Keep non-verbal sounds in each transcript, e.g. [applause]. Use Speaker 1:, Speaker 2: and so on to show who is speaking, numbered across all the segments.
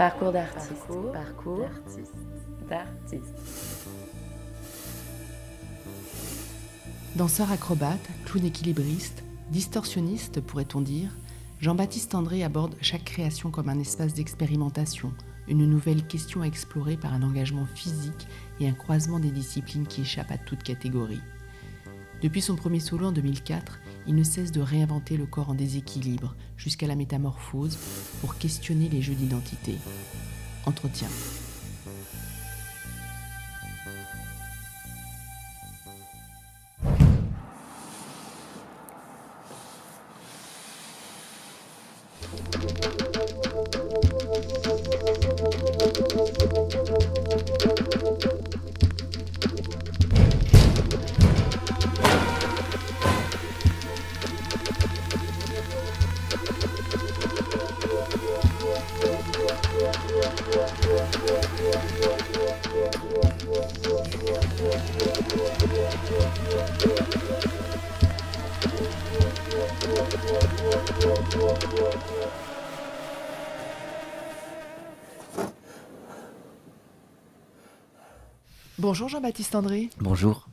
Speaker 1: Parcours d'artiste. Parcours, d'artiste.
Speaker 2: Danseur acrobate, clown équilibriste, distorsionniste pourrait-on dire, Jean-Baptiste André aborde chaque création comme un espace d'expérimentation, une nouvelle question à explorer par un engagement physique et un croisement des disciplines qui échappent à toute catégorie. Depuis son premier solo en 2004, il ne cesse de réinventer le corps en déséquilibre jusqu'à la métamorphose pour questionner les jeux d'identité. Entretien. Bonjour Jean-Baptiste André.
Speaker 3: Bonjour.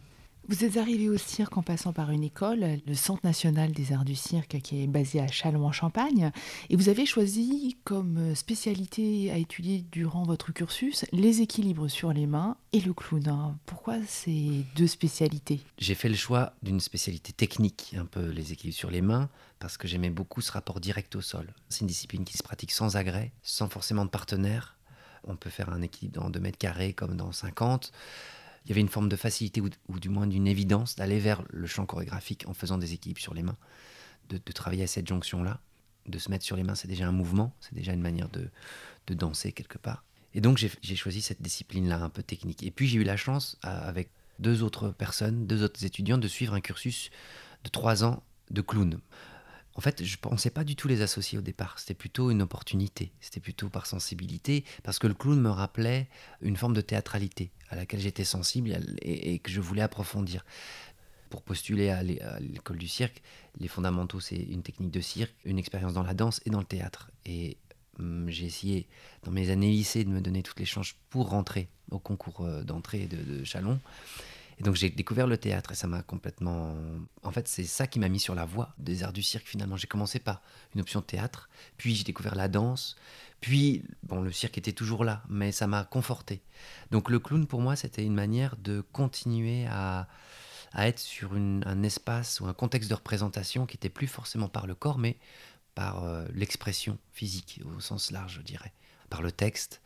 Speaker 2: Vous êtes arrivé au cirque en passant par une école, le Centre national des arts du cirque qui est basé à Châlons en Champagne, et vous avez choisi comme spécialité à étudier durant votre cursus les équilibres sur les mains et le clown. Pourquoi ces deux spécialités?
Speaker 3: J'ai fait le choix d'une spécialité technique, un peu les équilibres sur les mains, parce que j'aimais beaucoup ce rapport direct au sol. C'est une discipline qui se pratique sans agrès, sans forcément de partenaire. On peut faire un équilibre dans 2 mètres carrés comme dans 50 il y avait une forme de facilité ou, du moins d'une évidence d'aller vers le champ chorégraphique en faisant des équipes sur les mains, de, travailler à cette jonction-là. De se mettre sur les mains, c'est déjà un mouvement, c'est déjà une manière de, danser quelque part. Et donc j'ai choisi cette discipline-là un peu technique. Et puis j'ai eu la chance, avec deux autres personnes, deux autres étudiants, de suivre un cursus de trois ans de clown. En fait, je ne pensais pas du tout les associer au départ. C'était plutôt une opportunité. C'était plutôt par sensibilité, parce que le clown me rappelait une forme de théâtralité à laquelle j'étais sensible et, que je voulais approfondir. Pour postuler à l'école du cirque, les fondamentaux, c'est une technique de cirque, une expérience dans la danse et dans le théâtre. Et hum, j'ai essayé, dans mes années lycée, de me donner toutes les chances pour rentrer au concours euh, d'entrée de, de Chalon. Et donc j'ai découvert le théâtre et ça m'a complètement... En fait, c'est ça qui m'a mis sur la voie des arts du cirque finalement. J'ai commencé par une option théâtre, puis j'ai découvert la danse, puis bon, le cirque était toujours là, mais ça m'a conforté. Donc le clown pour moi, c'était une manière de continuer à, à être sur un espace ou un contexte de représentation qui était plus forcément par le corps, mais par euh, l'expression physique au sens large, je dirais, par le texte,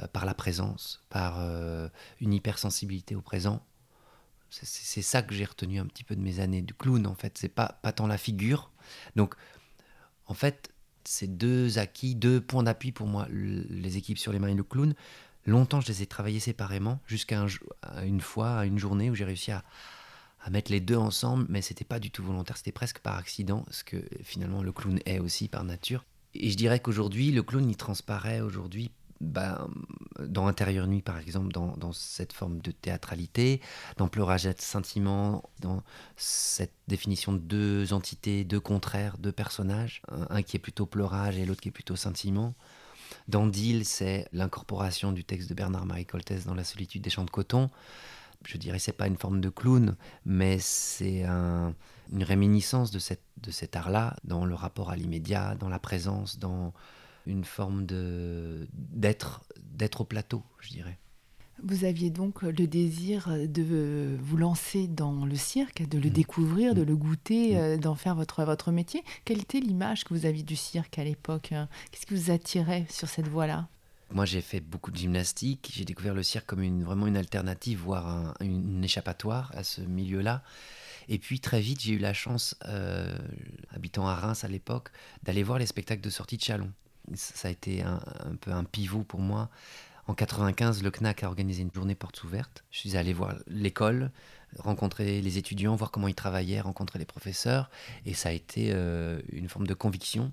Speaker 3: euh, par la présence, par euh, une hypersensibilité au présent c'est ça que j'ai retenu un petit peu de mes années de clown, en fait. C'est pas, pas tant la figure. Donc, en fait, c'est deux acquis, deux points d'appui pour moi, les équipes sur les mains et le clown. Longtemps, je les ai travaillés séparément, jusqu'à une fois, à une journée où j'ai réussi à, à, mettre les deux ensemble, mais c'était pas du tout volontaire, c'était presque par accident, ce que finalement le clown est aussi par nature. Et je dirais qu'aujourd'hui, le clown, il transparaît aujourd'hui ben, dans Intérieur Nuit, par exemple, dans, cette forme de théâtralité, dans Pleurage et Sentiment, dans cette définition de deux entités, deux contraires, deux personnages, un, qui est plutôt pleurage et l'autre qui est plutôt sentiment. Dans Deal, c'est l'incorporation du texte de Bernard-Marie Coltès dans La solitude des champs de coton. Je dirais c'est pas une forme de clown, mais c'est un, une réminiscence de, de cet art-là dans le rapport à l'immédiat, dans la présence, dans une forme de d'être d'être au plateau, je dirais.
Speaker 2: Vous aviez donc le désir de vous lancer dans le cirque, de le mmh. découvrir, de mmh. le goûter, mmh. euh, d'en faire votre, votre métier. Quelle était l'image que vous aviez du cirque à l'époque hein? Qu'est-ce qui vous attirait sur cette voie-là?
Speaker 3: Moi, j'ai fait beaucoup de gymnastique. J'ai découvert le cirque comme une, vraiment une alternative, voire un, une, échappatoire à ce milieu-là. Et puis très vite, j'ai eu la chance, euh, habitant à Reims à l'époque, d'aller voir les spectacles de sortie de Chalon ça a été un, peu un pivot pour moi. En 95, le CNAC a organisé une journée portes ouvertes. Je suis allé voir l'école, rencontrer les étudiants, voir comment ils travaillaient, rencontrer les professeurs. Et ça a été euh, une forme de conviction,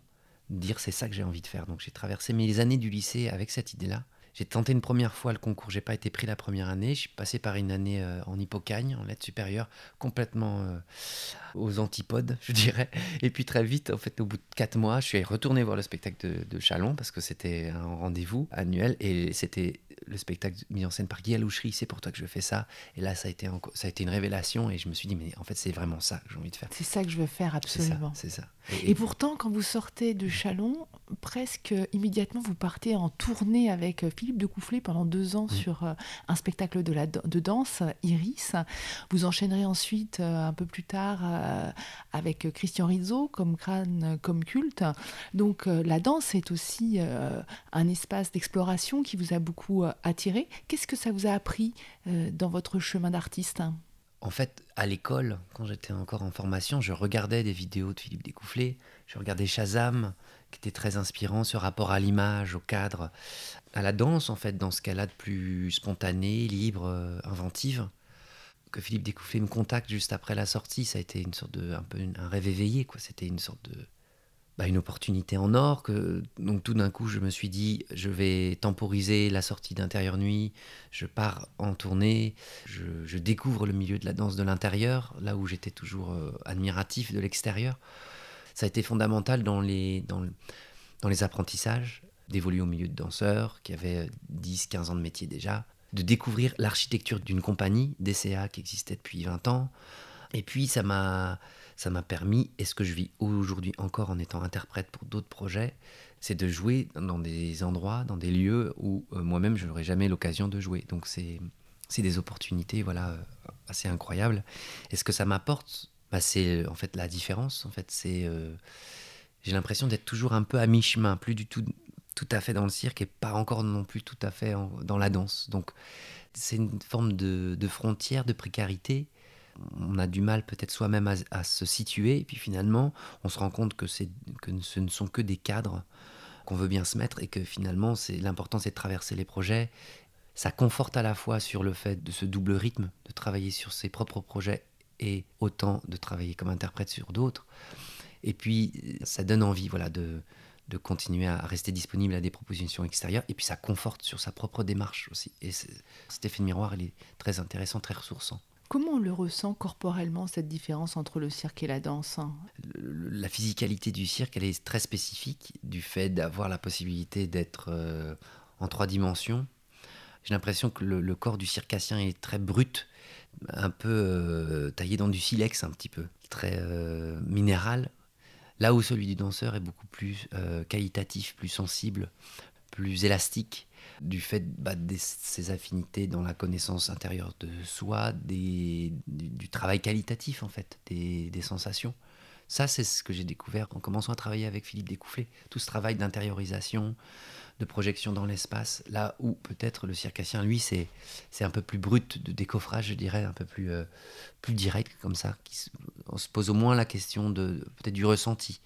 Speaker 3: dire c'est ça que j'ai envie de faire. Donc j'ai traversé mes années du lycée avec cette idée-là. J'ai tenté une première fois le concours, j'ai pas été pris la première année. Je suis passé par une année euh, en hypocagne, en lettres supérieures, complètement euh, aux antipodes, je dirais. Et puis très vite, en fait, au bout de quatre mois, je suis retourné voir le spectacle de, de Chalon parce que c'était un rendez-vous annuel et c'était le spectacle mis en scène par Guy Alouchery, c'est pour toi que je fais ça. Et là, ça a été, ça a été une révélation et je me suis dit, mais en fait, c'est vraiment ça que j'ai envie de faire.
Speaker 2: C'est ça que je veux faire, absolument.
Speaker 3: C'est ça.
Speaker 2: Et, pourtant, quand vous sortez de Chalon, presque immédiatement, vous partez en tournée avec Philippe de Coufflet pendant deux ans sur euh, un spectacle de, la, de danse, Iris. Vous enchaînerez ensuite, euh, un peu plus tard, euh, avec Christian Rizzo, comme crâne, comme culte. Donc, la danse est aussi un espace d'exploration qui vous a beaucoup attiré. Qu'est-ce que ça vous a appris dans votre chemin d'artiste?
Speaker 3: En fait, à l'école, quand j'étais encore en formation, je regardais des vidéos de Philippe Découfflé, je regardais Shazam, qui était très inspirant, ce rapport à l'image, au cadre, à la danse, en fait, dans ce a de plus spontané, libre, euh, inventive. Que Philippe Découfflé me contacte juste après la sortie, ça a été une sorte de, un peu un rêve éveillé, quoi. C'était une sorte de, bah, une opportunité en or. Que, donc tout d'un coup, je me suis dit, je vais temporiser la sortie d'intérieur nuit, je pars en tournée, je, découvre le milieu de la danse de l'intérieur, là où j'étais toujours euh, admiratif de l'extérieur. Ça a été fondamental dans les, dans, dans les apprentissages, d'évoluer au milieu de danseurs qui avaient 10-15 ans de métier déjà, de découvrir l'architecture d'une compagnie, DCA, qui existait depuis 20 ans. Et puis ça m'a ça m'a permis, et ce que je vis aujourd'hui encore en étant interprète pour d'autres projets, c'est de jouer dans des endroits, dans des lieux où euh, moi-même je n'aurais jamais l'occasion de jouer. Donc c'est c'est des opportunités voilà euh, assez incroyables. Et ce que ça m'apporte, bah, c'est en fait la différence. En fait, c'est euh, j'ai l'impression d'être toujours un peu à mi-chemin, plus du tout tout à fait dans le cirque et pas encore non plus tout à fait dans la danse. Donc c'est une forme de, frontière, de précarité on a du mal peut-être soi-même à, se situer, et puis finalement, on se rend compte que, ce ne sont que des cadres qu'on veut bien se mettre, et que finalement, l'important, c'est de traverser les projets. Ça conforte à la fois sur le fait de ce double rythme, de travailler sur ses propres projets et autant de travailler comme interprète sur d'autres. Et puis, ça donne envie, voilà, de, de continuer à rester disponible à des propositions extérieures. Et puis ça conforte sur sa propre démarche aussi. Et cet effet de miroir, il est très intéressant, très ressourçant.
Speaker 2: Comment on le ressent corporellement, cette différence entre le cirque et la danse?
Speaker 3: La physicalité du cirque, elle est très spécifique du fait d'avoir la possibilité d'être euh, en trois dimensions. J'ai l'impression que le, corps du circassien est très brut, un peu euh, taillé dans du silex un petit peu, très euh, minéral, là où celui du danseur est beaucoup plus qualitatif, plus sensible, plus élastique du fait bah, de ses affinités dans la connaissance intérieure de soi, du, travail qualitatif en fait, des, sensations. Ça, c'est ce que j'ai découvert en commençant à travailler avec Philippe Découfflé. Tout ce travail d'intériorisation, de projection dans l'espace, là où peut-être le circassien, lui, c'est, c'est un peu plus brut de décoffrage, je dirais, un peu plus, euh, plus direct comme ça. Qui, on se pose au moins la question de peut-être du ressenti,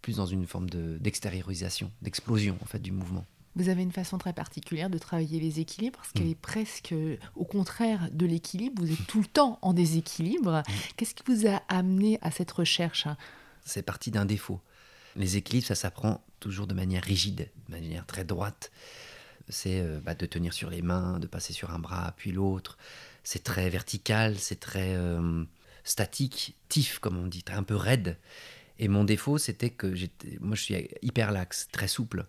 Speaker 3: plus dans une forme de, d'extériorisation, d'explosion en fait du mouvement.
Speaker 2: Vous avez une façon très particulière de travailler les équilibres, parce qu'elle mm. est presque au contraire de l'équilibre. Vous êtes tout le temps en déséquilibre. Mm. Qu'est-ce qui vous a amené à cette recherche?
Speaker 3: C'est parti d'un défaut. Les équilibres, ça s'apprend toujours de manière rigide, de manière très droite. C'est euh, bah, de tenir sur les mains, de passer sur un bras puis l'autre. C'est très vertical, c'est très euh, statique, tif comme on dit, un peu raide. Et mon défaut, c'était que moi, je suis hyper laxe, très souple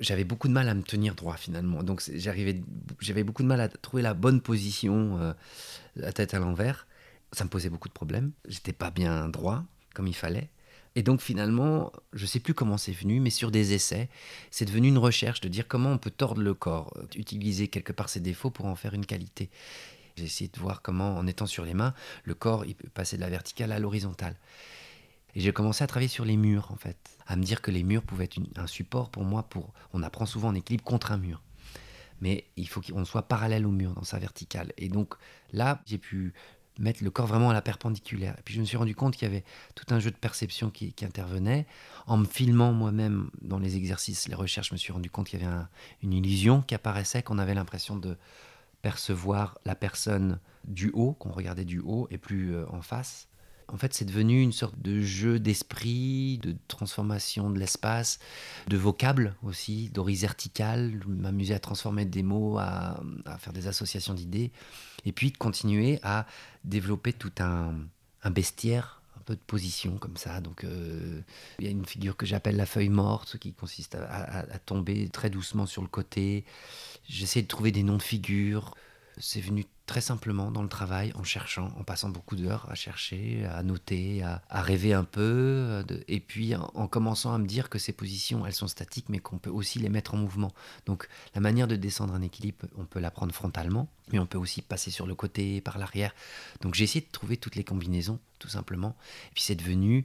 Speaker 3: j'avais beaucoup de mal à me tenir droit finalement. Donc j'arrivais, j'avais beaucoup de mal à trouver la bonne position, euh, la tête à l'envers. Ça me posait beaucoup de problèmes. J'étais pas bien droit comme il fallait. Et donc finalement, je sais plus comment c'est venu, mais sur des essais, c'est devenu une recherche de dire comment on peut tordre le corps, utiliser quelque part ses défauts pour en faire une qualité. J'ai essayé de voir comment, en étant sur les mains, le corps peut passer de la verticale à l'horizontale. Et j'ai commencé à travailler sur les murs, en fait, à me dire que les murs pouvaient être un support pour moi. Pour, on apprend souvent en équilibre contre un mur, mais il faut qu'on soit parallèle au mur dans sa verticale. Et donc là, j'ai pu mettre le corps vraiment à la perpendiculaire. Et puis je me suis rendu compte qu'il y avait tout un jeu de perception qui, intervenait. En me filmant moi-même dans les exercices, les recherches, je me suis rendu compte qu'il y avait une illusion qui apparaissait, qu'on avait l'impression de percevoir la personne du haut, qu'on regardait du haut et plus euh, en face. En fait, c'est devenu une sorte de jeu d'esprit, de transformation de l'espace, de vocables aussi, d'horizon vertical, m'amuser à transformer des mots, à, faire des associations d'idées, et puis de continuer à développer tout un, bestiaire un peu de position comme ça. Donc euh, il y a une figure que j'appelle la feuille morte, qui consiste à, tomber très doucement sur le côté. J'essaie de trouver des noms de figures. C'est venu très simplement dans le travail, en cherchant, en passant beaucoup d'heures à chercher, à noter, à, rêver un peu, euh, et puis en, commençant à me dire que ces positions, elles sont statiques, mais qu'on peut aussi les mettre en mouvement. Donc la manière de descendre un équilibre, on peut la prendre frontalement, mais on peut aussi passer sur le côté, par l'arrière. Donc j'ai essayé de trouver toutes les combinaisons, tout simplement. Et puis c'est devenu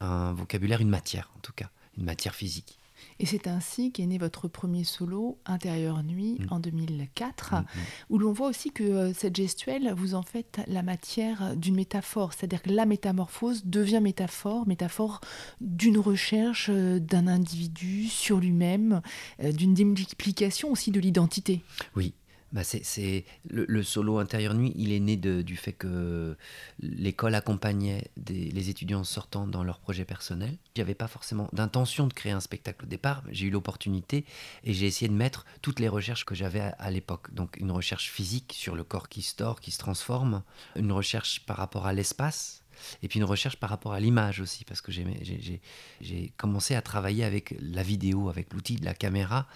Speaker 3: un vocabulaire, une matière en tout cas, une matière physique.
Speaker 2: Et c'est ainsi qu'est né votre premier solo, Intérieur Nuit, mm. en 2004, mm, mm. où l'on voit aussi que euh, cette gestuelle, vous en faites la matière d'une métaphore, c'est-à-dire que la métamorphose devient métaphore, métaphore d'une recherche euh, d'un individu sur lui-même, euh, d'une démultiplication aussi de l'identité.
Speaker 3: Oui, bah c'est, le, solo intérieur nuit, il est né du fait que l'école accompagnait les étudiants sortant dans leurs projets personnels. J'avais pas forcément d'intention de créer un spectacle au départ, j'ai eu l'opportunité et j'ai essayé de mettre toutes les recherches que j'avais à, à, l'époque. Donc une recherche physique sur le corps qui se tord, qui se transforme, une recherche par rapport à l'espace, et puis une recherche par rapport à l'image aussi, parce que j'ai commencé à travailler avec la vidéo, avec l'outil de la caméra,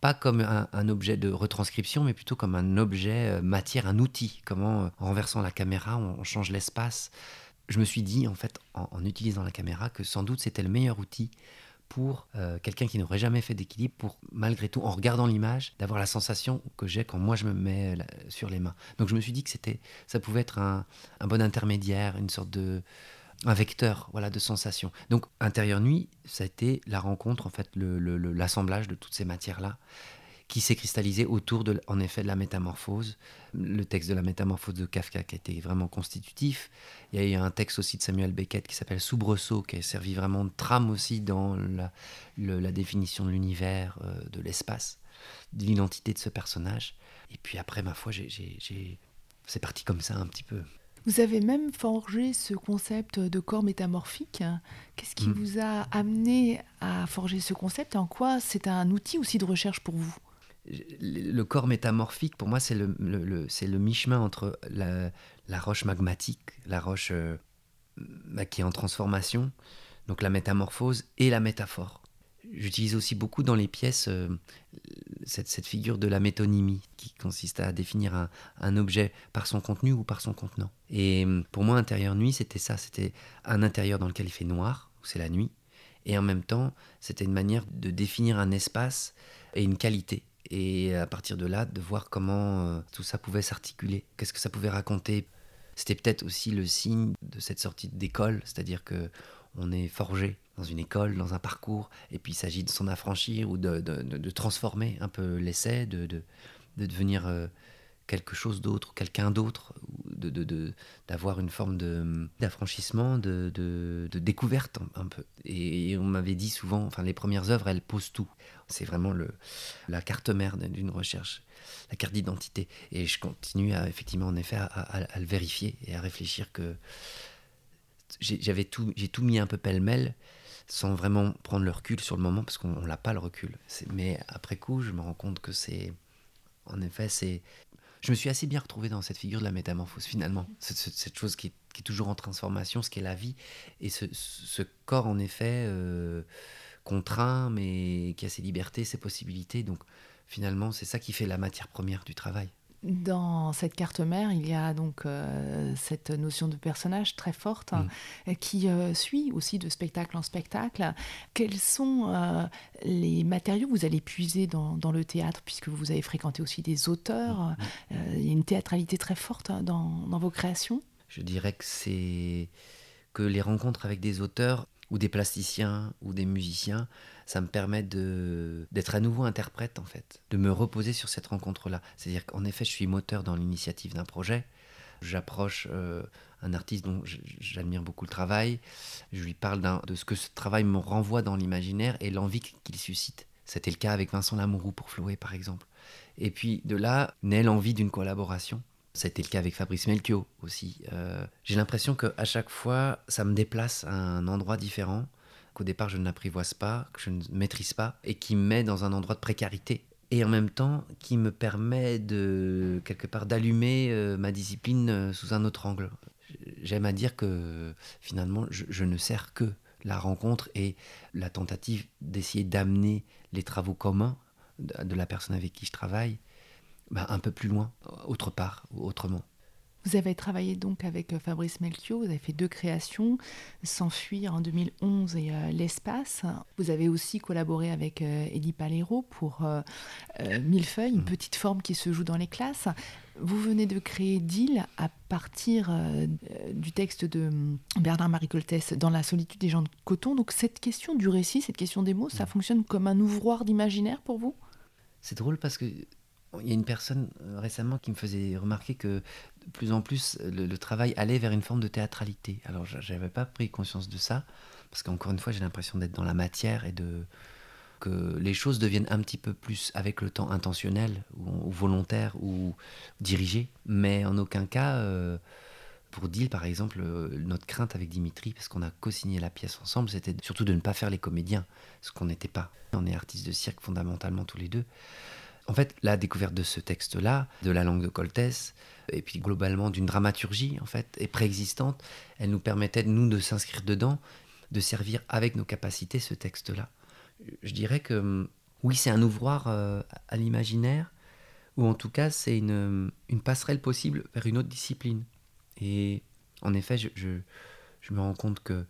Speaker 3: pas comme un, objet de retranscription, mais plutôt comme un objet euh, matière, un outil. Comment, euh, en renversant la caméra, on, change l'espace. Je me suis dit, en fait, en utilisant la caméra, que sans doute c'était le meilleur outil pour euh, quelqu'un qui n'aurait jamais fait d'équilibre, pour malgré tout, en regardant l'image, d'avoir la sensation que j'ai quand moi je me mets sur les mains. Donc je me suis dit que c'était, ça pouvait être un, bon intermédiaire, une sorte de un vecteur voilà de sensation. Donc intérieur nuit, ça a été la rencontre en fait, l'assemblage de toutes ces matières là qui s'est cristallisé autour de, en effet, de la métamorphose. Le texte de la métamorphose de Kafka qui a été vraiment constitutif. Il y a eu un texte aussi de Samuel Beckett qui s'appelle Soubresaut, qui a servi vraiment de trame aussi dans la, la définition de l'univers, euh, de l'espace, de l'identité de ce personnage. Et puis après, ma foi, c'est parti comme ça un petit peu.
Speaker 2: Vous avez même forgé ce concept de corps métamorphique. Qu'est-ce qui hmm. vous a amené à forger ce concept? En quoi c'est un outil aussi de recherche pour vous?
Speaker 3: Le corps métamorphique, pour moi, c'est le, c'est le mi-chemin entre la, roche magmatique, la roche euh, bah, qui est en transformation, donc la métamorphose, et la métaphore. J'utilise aussi beaucoup dans les pièces euh, cette, figure de la métonymie, qui consiste à définir un, un, objet par son contenu ou par son contenant. Et euh, pour moi, intérieur nuit, c'était ça, c'était un intérieur dans lequel il fait noir, où c'est la nuit, et en même temps, c'était une manière de définir un espace et une qualité et à partir de là, de voir comment euh, tout ça pouvait s'articuler, qu'est-ce que ça pouvait raconter? C'était peut-être aussi le signe de cette sortie d'école, c'est-à-dire que on est forgé dans une école, dans un parcours, et puis il s'agit de s'en affranchir ou de, de, transformer un peu l'essai, de, de, devenir euh, quelque chose d'autre, quelqu'un d'autre, d'avoir une forme d'affranchissement, de, découverte un, peu. Et, on m'avait dit souvent, enfin les premières œuvres, elles posent tout. C'est vraiment le, la carte mère d'une recherche, la carte d'identité. Et je continue à, effectivement, en effet, à, le vérifier et à réfléchir que j'avais tout, j'ai tout mis un peu pêle-mêle sans vraiment prendre le recul sur le moment parce qu'on n'a pas le recul. Mais après coup, je me rends compte que c'est, en effet, c'est je me suis assez bien retrouvé dans cette figure de la métamorphose finalement, cette, chose qui est, toujours en transformation, ce qu'est la vie, et ce, corps en effet euh, contraint, mais qui a ses libertés, ses possibilités. Donc finalement, c'est ça qui fait la matière première du travail.
Speaker 2: Dans cette carte mère, il y a donc euh, cette notion de personnage très forte hein, mm. qui euh, suit aussi de spectacle en spectacle. Quels sont euh, les matériaux que vous allez puiser dans, le théâtre, puisque vous avez fréquenté aussi des auteurs mm. Il y a une théâtralité très forte hein, dans, dans vos créations?
Speaker 3: Je dirais que c'est que les rencontres avec des auteurs ou des plasticiens ou des musiciens ça me permet d'être à nouveau interprète en fait, de me reposer sur cette rencontre-là. C'est-à-dire qu'en effet, je suis moteur dans l'initiative d'un projet. J'approche euh, un artiste dont j'admire beaucoup le travail. Je lui parle de ce que ce travail me renvoie dans l'imaginaire et l'envie qu'il suscite. C'était le cas avec Vincent Lamourou pour Floé par exemple. Et puis de là naît l'envie d'une collaboration Ça a été le cas avec Fabrice Melchior aussi. Euh, j'ai l'impression qu'à chaque fois, ça me déplace à un endroit différent, qu'au départ je ne l'apprivoise pas, que je ne maîtrise pas, et qui me met dans un endroit de précarité. Et en même temps, qui me permet de, quelque part, d'allumer euh, ma discipline euh, sous un autre angle. J'aime à dire que finalement, je, ne sers que la rencontre et la tentative d'essayer d'amener les travaux communs de la personne avec qui je travaille bah, un peu plus loin, autre part, autrement.
Speaker 2: Vous avez travaillé donc avec euh, Fabrice Melchior, vous avez fait deux créations, S'enfuir en 2011 et euh, L'espace. Vous avez aussi collaboré avec euh, Eddie Palero pour Millefeuille, une mm. petite forme qui se joue dans les classes. Vous venez de créer Deal à partir du texte de Bernard-Marie Coltès dans La solitude des gens de coton. Donc cette question du récit, cette question des mots, ça mm. fonctionne comme un ouvroir d'imaginaire pour vous?
Speaker 3: C'est drôle parce que il y a une personne euh, récemment qui me faisait remarquer que de plus en plus le, travail allait vers une forme de théâtralité. Alors je n'avais pas pris conscience de ça, parce qu'encore une fois j'ai l'impression d'être dans la matière et de que les choses deviennent un petit peu plus avec le temps intentionnelles ou, volontaires ou dirigées, mais en aucun cas, euh, pour Deal par exemple, euh, notre crainte avec Dimitri, parce qu'on a co-signé la pièce ensemble, c'était surtout de ne pas faire les comédiens, ce qu'on n'était pas. On est artistes de cirque fondamentalement tous les deux. En fait, la découverte de ce texte-là, de la langue de Coltès, et puis globalement d'une dramaturgie, en fait, est préexistante, elle nous permettait, nous, de s'inscrire dedans, de servir avec nos capacités ce texte-là. Je dirais que, oui, c'est un ouvroir euh, à l'imaginaire, ou en tout cas, c'est une, passerelle possible vers une autre discipline. Et en effet, je me rends compte que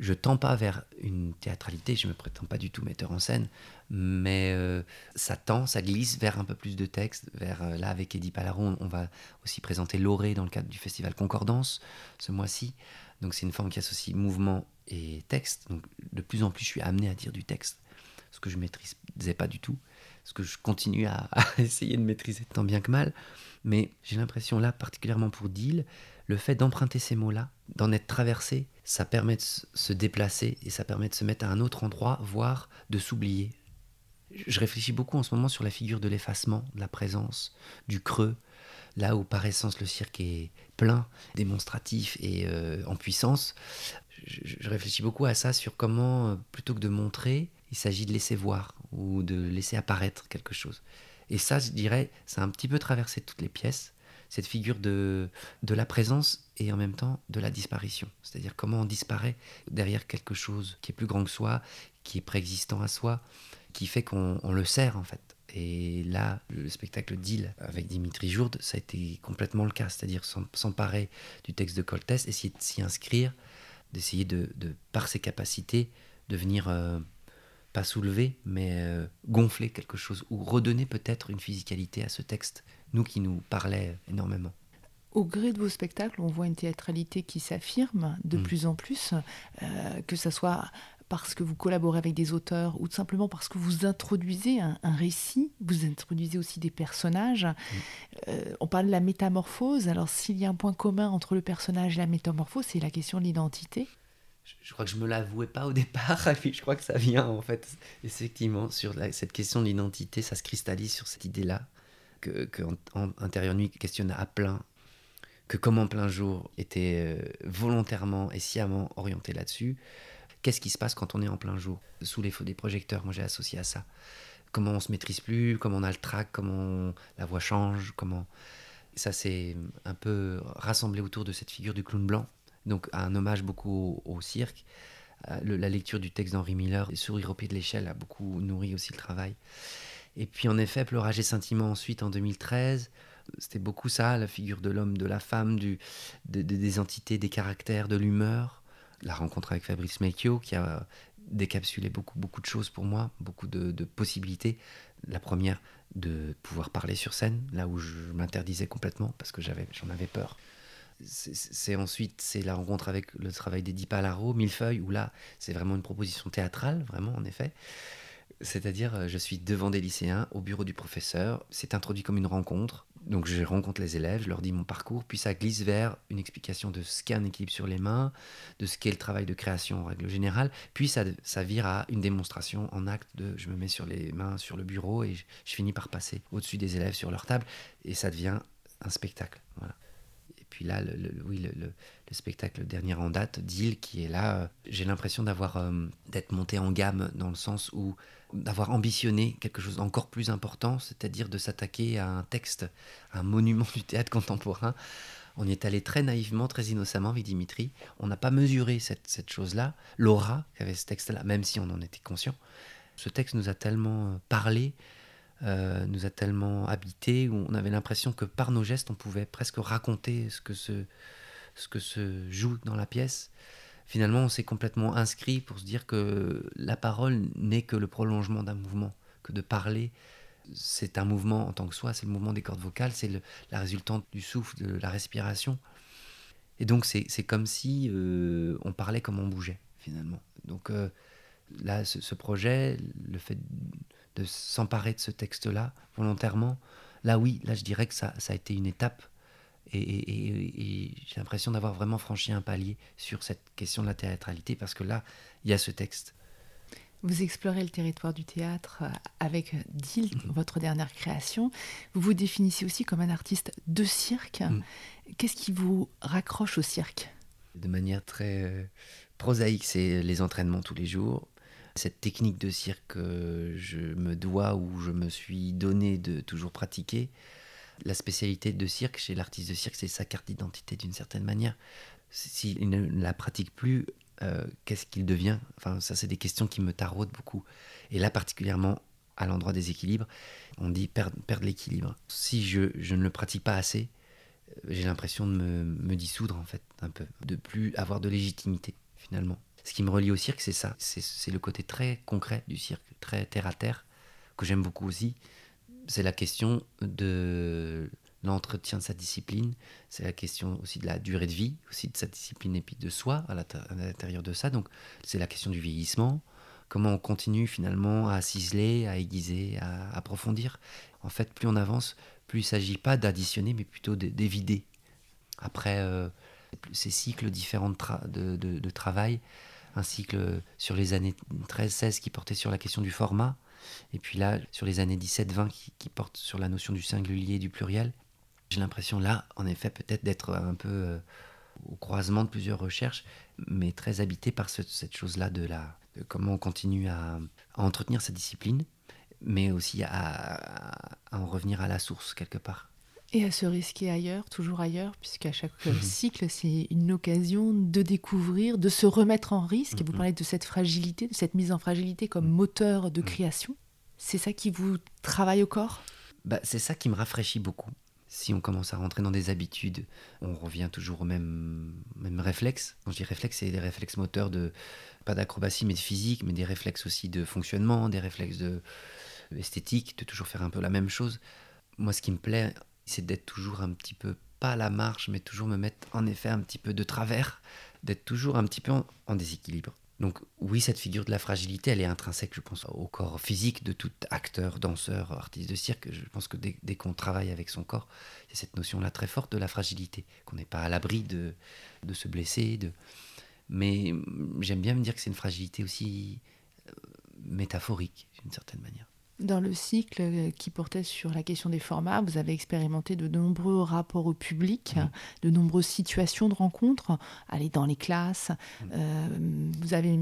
Speaker 3: je tends pas vers une théâtralité, je me prétends pas du tout metteur en scène, mais euh, ça tend, ça glisse vers un peu plus de texte, vers euh, là avec Eddie Palaron, on va aussi présenter Loré dans le cadre du festival Concordance ce mois-ci. Donc c'est une forme qui associe mouvement et texte. Donc de plus en plus, je suis amené à dire du texte, ce que je maîtrisais pas du tout, ce que je continue à, [laughs] à essayer de maîtriser tant bien que mal. Mais j'ai l'impression là, particulièrement pour Deal, le fait d'emprunter ces mots-là, d'en être traversé, ça permet de se déplacer et ça permet de se mettre à un autre endroit, voire de s'oublier. Je réfléchis beaucoup en ce moment sur la figure de l'effacement, de la présence, du creux, là où par essence le cirque est plein, démonstratif et euh, en puissance. Je, réfléchis beaucoup à ça, sur comment, euh, plutôt que de montrer, il s'agit de laisser voir ou de laisser apparaître quelque chose. Et ça, je dirais, ça a un petit peu traversé toutes les pièces cette figure de, de la présence et en même temps de la disparition. C'est-à-dire comment on disparaît derrière quelque chose qui est plus grand que soi, qui est préexistant à soi, qui fait qu'on le sert en fait. Et là, le spectacle Deal avec Dimitri Jourde, ça a été complètement le cas, c'est-à-dire s'emparer du texte de Coltès, essayer de s'y inscrire, d'essayer de, par ses capacités, de venir euh, pas soulever, mais euh, gonfler quelque chose, ou redonner peut-être une physicalité à ce texte nous qui nous parlait énormément.
Speaker 2: Au gré de vos spectacles, on voit une théâtralité qui s'affirme de mm. plus en plus, euh, que ce soit parce que vous collaborez avec des auteurs ou tout simplement parce que vous introduisez un, récit, vous introduisez aussi des personnages. Mm. Euh, on parle de la métamorphose. Alors s'il y a un point commun entre le personnage et la métamorphose, c'est la question de l'identité.
Speaker 3: Je, crois que je me l'avouais pas au départ, [laughs] et puis je crois que ça vient en fait effectivement sur cette question de l'identité, ça se cristallise sur cette idée-là que, que Intérieur Nuit questionne à plein, que comme en plein jour était euh, volontairement et sciemment orienté là-dessus. Qu'est-ce qui se passe quand on est en plein jour? Sous les feux des projecteurs, moi j'ai associé à ça. Comment on se maîtrise plus, comment on a le trac, comment la voix change, comment... Ça s'est un peu rassemblé autour de cette figure du clown blanc, donc un hommage beaucoup au, cirque. Euh, la lecture du texte d'Henri Miller, Sourire au pied de l'échelle, a beaucoup nourri aussi le travail. Et puis en effet, Pleurage et sentiment ensuite en 2013. C'était beaucoup ça, la figure de l'homme, de la femme, du, des entités, des caractères, de l'humeur. La rencontre avec Fabrice Melchior qui a décapsulé beaucoup, beaucoup de choses pour moi, beaucoup de, possibilités. La première, de pouvoir parler sur scène, là où je m'interdisais complètement parce que j'avais, j'en avais peur. C'est ensuite c'est la rencontre avec le travail d'Eddie Palaro, Millefeuille, où là c'est vraiment une proposition théâtrale, vraiment en effet. C'est-à-dire, euh, je suis devant des lycéens, au bureau du professeur. C'est introduit comme une rencontre. Donc, je rencontre les élèves, je leur dis mon parcours, puis ça glisse vers une explication de ce qu'est un équilibre sur les mains, de ce qu'est le travail de création en règle générale. Puis, ça, ça vire à une démonstration en acte de je me mets sur les mains sur le bureau et je, finis par passer au-dessus des élèves sur leur table. Et ça devient un spectacle. Voilà. Et puis là, le, oui, le, spectacle dernier en date, Deal, qui est là, euh, j'ai l'impression d'avoir euh, d'être monté en gamme dans le sens où d'avoir ambitionné quelque chose d'encore plus important, c'est-à-dire de s'attaquer à un texte, un monument [laughs] du théâtre contemporain. On y est allé très naïvement, très innocemment avec Dimitri. On n'a pas mesuré cette, cette chose-là, l'aura qu'avait ce texte-là, même si on en était conscient. Ce texte nous a tellement euh, parlé, euh, nous a tellement habité, où on avait l'impression que par nos gestes, on pouvait presque raconter ce que ce que se joue dans la pièce. Finalement, on s'est complètement inscrit pour se dire que la parole n'est que le prolongement d'un mouvement, que de parler, c'est un mouvement en tant que soi, c'est le mouvement des cordes vocales, c'est la résultante du souffle, de la respiration. Et donc, c'est comme si euh, on parlait comme on bougeait, finalement. Donc, euh, là, ce, projet, le fait de s'emparer de ce texte-là volontairement, là oui, là je dirais que ça, ça a été une étape et, j'ai l'impression d'avoir vraiment franchi un palier sur cette question de la théâtralité parce que là, il y a ce texte.
Speaker 2: Vous explorez le territoire du théâtre euh, avec Dil, mm-hmm. votre dernière création. Vous vous définissez aussi comme un artiste de cirque. Mm. Qu'est-ce qui vous raccroche au cirque?
Speaker 3: De manière très euh, prosaïque, c'est les entraînements tous les jours, cette technique de cirque que je me dois ou je me suis donné de toujours pratiquer, la spécialité de cirque chez l'artiste de cirque, c'est sa carte d'identité d'une certaine manière. S'il ne la pratique plus, euh, qu'est-ce qu'il devient? Enfin, ça, c'est des questions qui me taraudent beaucoup. Et là, particulièrement à l'endroit des équilibres, on dit perdre, l'équilibre. Si je, je, ne le pratique pas assez, euh, j'ai l'impression de me, me dissoudre, en fait, un peu, de plus avoir de légitimité, finalement. Ce qui me relie au cirque, c'est ça. C'est le côté très concret du cirque, très terre à terre, que j'aime beaucoup aussi. C'est la question de l'entretien de sa discipline, c'est la question aussi de la durée de vie, aussi de sa discipline et puis de soi à l'intérieur de ça. Donc c'est la question du vieillissement, comment on continue finalement à ciseler, à aiguiser, à approfondir. En fait, plus on avance, plus il ne s'agit pas d'additionner, mais plutôt d'évider. Après euh, ces cycles différents de, de travail, un cycle sur les années 13-16 qui portait sur la question du format, et puis là, sur les années 17-20 qui, qui porte sur la notion du singulier et du pluriel. J'ai l'impression là, en effet, peut-être d'être un peu euh, au croisement de plusieurs recherches, mais très habité par cette chose-là de, la, de comment on continue à, entretenir sa discipline, mais aussi à en revenir à la source quelque part.
Speaker 2: Et à se risquer ailleurs, toujours ailleurs, puisqu'à chaque mhm. cycle, c'est une occasion de découvrir, de se remettre en risque. Et vous mhm. parlez de cette fragilité, de cette mise en fragilité comme mhm. moteur de création. C'est ça qui vous travaille au corps?
Speaker 3: Bah, C'est ça qui me rafraîchit beaucoup. Si on commence à rentrer dans des habitudes, on revient toujours au même, même réflexe. Quand je dis réflexe, c'est des réflexes moteurs de, pas d'acrobatie, mais de physique, mais des réflexes aussi de fonctionnement, des réflexes de esthétique, de toujours faire un peu la même chose. Moi, ce qui me plaît c'est d'être toujours un petit peu, pas à la marche, mais toujours me mettre en effet un petit peu de travers, d'être toujours un petit peu en, déséquilibre. Donc oui, cette figure de la fragilité, elle est intrinsèque, je pense, au corps physique de tout acteur, danseur, artiste de cirque. Je pense que dès, qu'on travaille avec son corps, c'est cette notion-là très forte de la fragilité, qu'on n'est pas à l'abri de, de se blesser. De... Mais j'aime bien me dire que c'est une fragilité aussi euh, métaphorique, d'une certaine manière.
Speaker 2: Dans le cycle euh, qui portait sur la question des formats, vous avez expérimenté de nombreux rapports au public, de nombreuses situations de rencontres, aller dans les classes. Euh, vous avez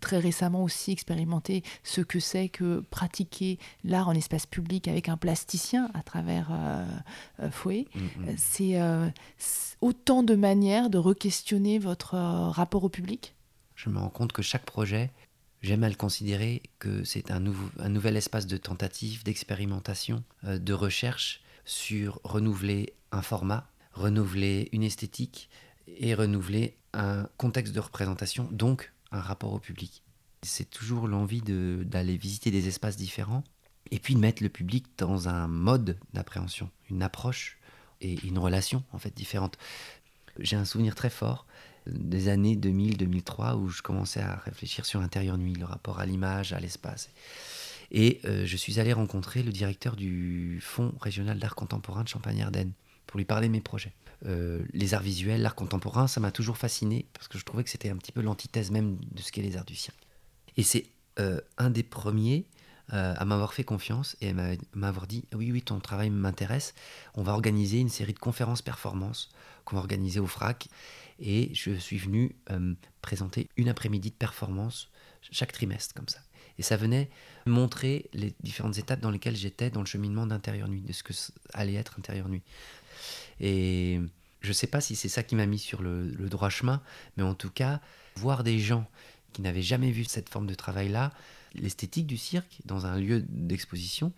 Speaker 2: très récemment aussi expérimenté ce que c'est que pratiquer l'art en espace public avec un plasticien à travers euh, Fouet. C'est autant de manières de re-questionner votre rapport au public?
Speaker 3: Je me rends compte que chaque projet J'aime à le considérer que c'est un, nouvel espace de tentative, d'expérimentation, euh, de recherche sur renouveler un format, renouveler une esthétique et renouveler un contexte de représentation, donc un rapport au public. C'est toujours l'envie d'aller visiter des espaces différents et puis de mettre le public dans un mode d'appréhension, une approche et une relation en fait différente. J'ai un souvenir très fort des années 2000-2003 où je commençais à réfléchir sur l'intérieur nuit, le rapport à l'image, à l'espace. Et euh, je suis allé rencontrer le directeur du Fonds régional d'art contemporain de Champagne-Ardenne pour lui parler de mes projets. Euh, les arts visuels, l'art contemporain, ça m'a toujours fasciné parce que je trouvais que c'était un petit peu l'antithèse même de ce qu'est les arts du cirque. Et c'est euh, un des premiers euh, à m'avoir fait confiance et à m'avoir dit oui, oui, ton travail m'intéresse. On va organiser une série de conférences performances qu'on va organiser au FRAC. Et je suis venu euh, présenter une après-midi de performance chaque trimestre, comme ça. Et ça venait montrer les différentes étapes dans lesquelles j'étais dans le cheminement d'intérieur nuit, de ce que allait être intérieur nuit. Et je ne sais pas si c'est ça qui m'a mis sur le, le, droit chemin, mais en tout cas, voir des gens qui n'avaient jamais vu cette forme de travail-là, l'esthétique du cirque dans un lieu d'exposition,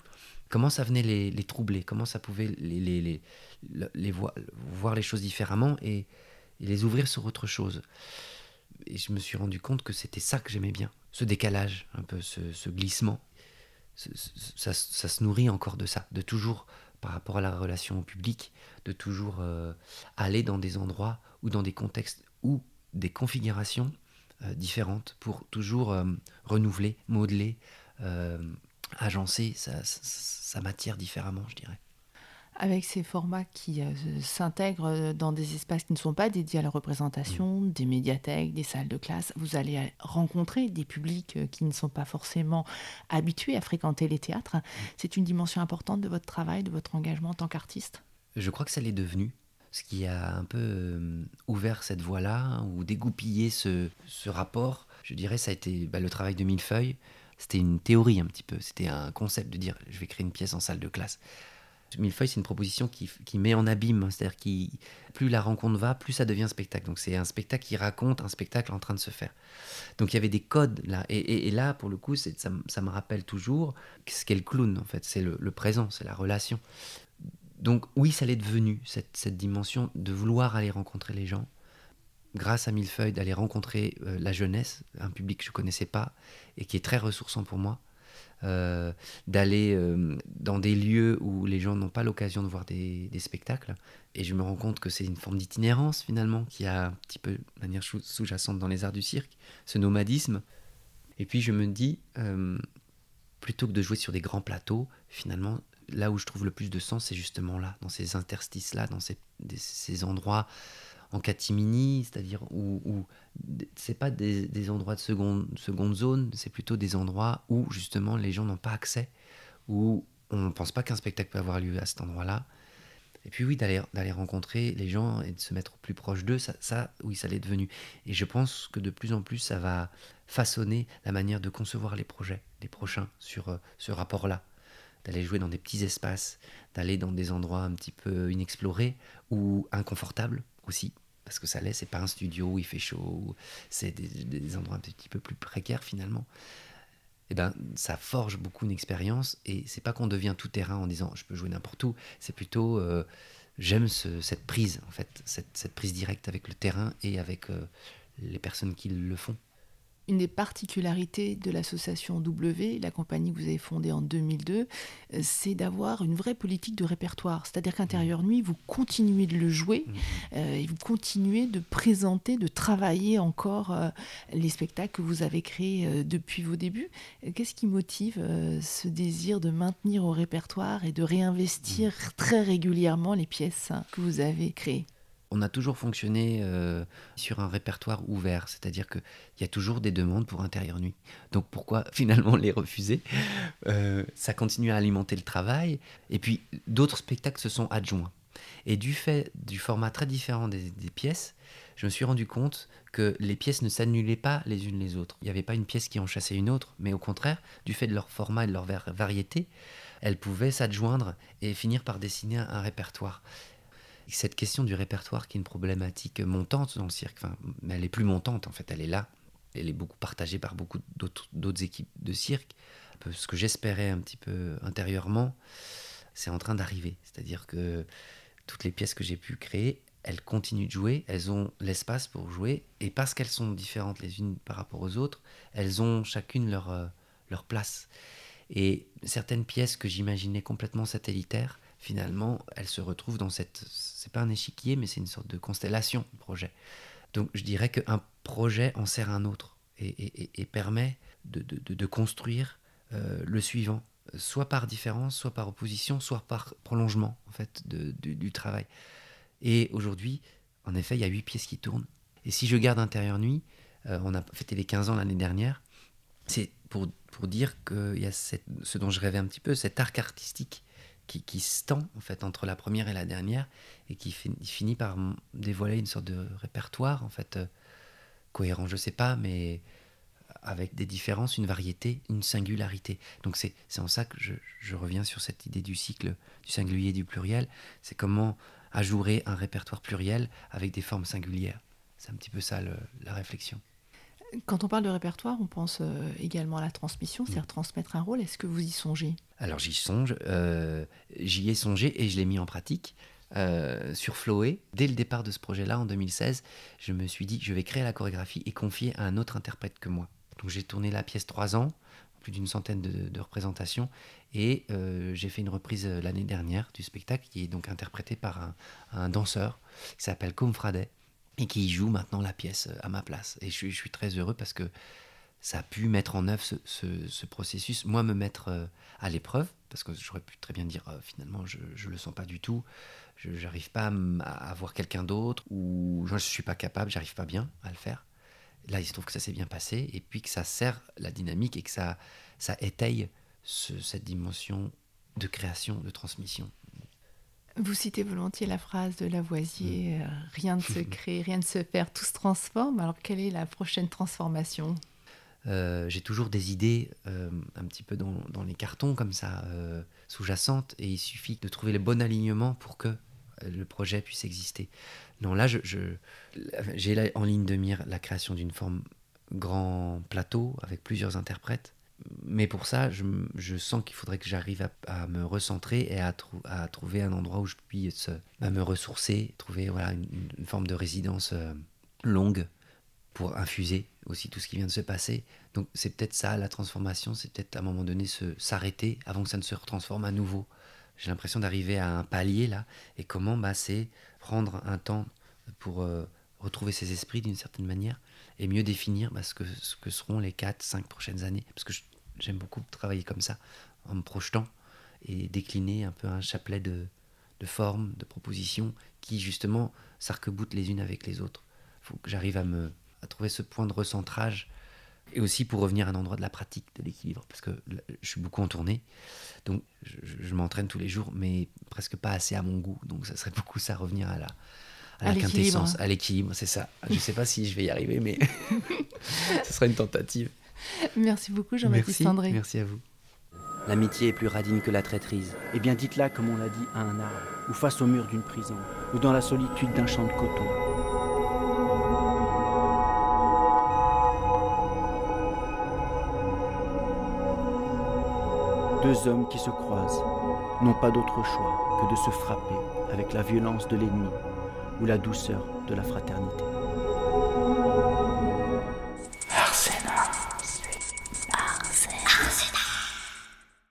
Speaker 3: comment ça venait les, troubler, comment ça pouvait les, voir, les choses différemment et, les ouvrir sur autre chose? Et je me suis rendu compte que c'était ça que j'aimais bien, ce décalage, un peu ce, glissement. Ça, ça, se nourrit encore de ça, de toujours, par rapport à la relation au public, de toujours euh, aller dans des endroits ou dans des contextes ou des configurations différentes pour toujours euh, renouveler, modeler, euh, agencer sa, matière différemment, je dirais
Speaker 2: avec ces formats qui s'intègrent dans des espaces qui ne sont pas dédiés à la représentation, mm. des médiathèques, des salles de classe, vous allez rencontrer des publics qui ne sont pas forcément habitués à fréquenter les théâtres. Mm. C'est une dimension importante de votre travail, de votre engagement en tant qu'artiste?
Speaker 3: Je crois que ça l'est devenu ce qui a un peu euh, ouvert cette voie-là, ou dégoupillé ce, rapport, je dirais, ça a été bah, le travail de Millefeuille. C'était une théorie un petit peu, c'était un concept de dire je vais créer une pièce en salle de classe. Millefeuille, c'est une proposition qui, met en abîme, c'est-à-dire que plus la rencontre va, plus ça devient un spectacle. Donc c'est un spectacle qui raconte un spectacle en train de se faire. Donc il y avait des codes là, et, là pour le coup, ça, ça, me rappelle toujours ce qu'est le clown en fait, c'est le présent, c'est la relation donc oui, ça l'est devenu, cette, dimension de vouloir aller rencontrer les gens, grâce à Millefeuille, d'aller rencontrer euh, la jeunesse, un public que je ne connaissais pas et qui est très ressourçant pour moi, euh, d'aller euh, dans des lieux où les gens n'ont pas l'occasion de voir des, spectacles. Et je me rends compte que c'est une forme d'itinérance finalement qui a un petit peu de manière sous-jacente dans les arts du cirque, ce nomadisme. Et puis je me dis, plutôt que de jouer sur des grands plateaux, finalement, là où je trouve le plus de sens, c'est justement là, dans ces interstices-là, dans ces, ces, endroits en catimini, c'est-à-dire où, où c'est pas des, endroits de seconde, seconde zone, c'est plutôt des endroits où justement les gens n'ont pas accès, où on ne pense pas qu'un spectacle peut avoir lieu à cet endroit-là. Et puis oui, d'aller rencontrer les gens et de se mettre plus proche d'eux, ça, oui, ça l'est devenu. Et je pense que de plus en plus, ça va façonner la manière de concevoir les projets, les prochains, sur euh, ce rapport-là d'aller jouer dans des petits espaces, d'aller dans des endroits un petit peu inexplorés ou inconfortables aussi, parce que ça l'est, c'est pas un studio où il fait chaud, c'est des, endroits un petit peu plus précaires finalement. Eh ben, ça forge beaucoup une expérience et c'est pas qu'on devient tout terrain en disant je peux jouer n'importe où, c'est plutôt euh, j'aime cette prise en fait, cette, prise directe avec le terrain et avec euh, les personnes qui le font.
Speaker 2: Une des particularités de l'association W, la compagnie que vous avez fondée en 2002, euh, c'est d'avoir une vraie politique de répertoire. C'est-à-dire qu'intérieur nuit, vous continuez de le jouer mmh. euh, et vous continuez de présenter, de travailler encore euh, les spectacles que vous avez créés depuis vos débuts. Qu'est-ce qui motive ce désir de maintenir au répertoire et de réinvestir mmh. très régulièrement les pièces que vous avez créées?
Speaker 3: On a toujours fonctionné euh, sur un répertoire ouvert, c'est-à-dire qu'il y a toujours des demandes pour intérieur nuit. Donc pourquoi [laughs] finalement les refuser? Euh, Ça continue à alimenter le travail. Et puis d'autres spectacles se sont adjoints. Et du fait du format très différent des, pièces, je me suis rendu compte que les pièces ne s'annulaient pas les unes les autres. Il n'y avait pas une pièce qui en chassait une autre, mais au contraire, du fait de leur format et de leur variété, elles pouvaient s'adjoindre et finir par dessiner un répertoire cette question du répertoire qui est une problématique montante dans le cirque, mais elle est plus montante en fait, elle est là, elle est beaucoup partagée par beaucoup d'autres équipes de cirque. Ce que j'espérais un petit peu intérieurement, c'est en train d'arriver. C'est-à-dire que toutes les pièces que j'ai pu créer, elles continuent de jouer, elles ont l'espace pour jouer, et parce qu'elles sont différentes les unes par rapport aux autres, elles ont chacune leur, euh, leur place. Et certaines pièces que j'imaginais complètement satellitaires, finalement, elle se retrouve dans cette. C'est pas un échiquier, mais c'est une sorte de constellation projet. Donc je dirais qu'un projet en sert un autre et, permet de, construire euh, le suivant, soit par différence, soit par opposition, soit par prolongement en fait du, travail. Et aujourd'hui, en effet, il y a huit pièces qui tournent. Et si je garde Intérieur Nuit, euh, on a fêté les 15 ans l'année dernière, c'est pour pour dire qu'il y a ce dont je rêvais un petit peu, cet arc artistique qui, se tend en fait entre la première et la dernière et qui finit par dévoiler une sorte de répertoire en fait euh, cohérent, je sais pas, mais avec des différences, une variété, une singularité. Donc c'est en ça que je, je, reviens sur cette idée du cycle du singulier et du pluriel. C'est comment ajourer un répertoire pluriel avec des formes singulières. C'est un petit peu ça le, la réflexion.
Speaker 2: Quand on parle de répertoire, on pense euh, également à la transmission, c'est-à-dire transmettre un rôle. Est-ce que vous y songez?
Speaker 3: Alors j'y songe, euh, j'y ai songé et je l'ai mis en pratique. Euh, sur Floé, dès le départ de ce projet-là, en 2016, je me suis dit, je vais créer la chorégraphie et confier à un autre interprète que moi. Donc j'ai tourné la pièce trois ans, plus d'une centaine de, représentations, et j'ai fait une reprise l'année dernière du spectacle qui est donc interprété par un, un danseur qui s'appelle Comfradet et qui joue maintenant la pièce euh, à ma place. Et je, suis très heureux parce que ça a pu mettre en œuvre ce, processus, moi me mettre euh, à l'épreuve, parce que j'aurais pu très bien dire euh, finalement je ne le sens pas du tout, je n'arrive pas à, à voir quelqu'un d'autre, ou je ne suis pas capable, j'arrive pas bien à le faire. Là, il se trouve que ça s'est bien passé, et puis que ça sert la dynamique et que ça, ça étaye cette dimension de création, de transmission.
Speaker 2: Vous citez volontiers la phrase de Lavoisier mm. euh, Rien ne se [laughs] crée, rien ne se perd, tout se transforme. Alors, quelle est la prochaine transformation?
Speaker 3: Euh, J'ai toujours des idées euh, un petit peu dans, les cartons, comme ça, sous-jacentes, et il suffit de trouver le bon alignement pour que le projet puisse exister. Non, là, j'ai je, en ligne de mire la création d'une forme grand plateau avec plusieurs interprètes mais pour ça, je, sens qu'il faudrait que j'arrive à, me recentrer et à, trouver un endroit où je puisse bah, me ressourcer, trouver voilà, une, forme de résidence euh, longue pour infuser aussi tout ce qui vient de se passer. Donc c'est peut-être ça, la transformation, c'est peut-être à un moment donné s'arrêter avant que ça ne se retransforme à nouveau. J'ai l'impression d'arriver à un palier là, et comment bah, c'est prendre un temps pour euh, retrouver ses esprits d'une certaine manière et mieux définir bah, ce, que, ce que seront les 4-5 prochaines années. Parce que j'aime beaucoup travailler comme ça, en me projetant et décliner un peu un chapelet de, de formes, de propositions qui justement s'arc-boutent les unes avec les autres. Il faut que j'arrive à, me, à trouver ce point de recentrage et aussi pour revenir à un endroit de la pratique, de l'équilibre, parce que je suis beaucoup en tournée, donc je, m'entraîne tous les jours, mais presque pas assez à mon goût, donc ça serait beaucoup ça, revenir à la, à, la quintessence, à l'équilibre, c'est ça. Je ne sais pas si je vais y arriver, mais [laughs] [laughs] ce sera une tentative. [laughs]
Speaker 2: Merci beaucoup, Jean-Baptiste André.
Speaker 3: Merci à vous.
Speaker 4: L'amitié est plus radine que la traîtrise. Eh bien, dites-la comme on l'a dit à un arbre, ou face au mur d'une prison, ou dans la solitude d'un champ de coton. Deux hommes qui se croisent n'ont pas d'autre choix que de se frapper avec la violence de l'ennemi ou la douceur de la fraternité.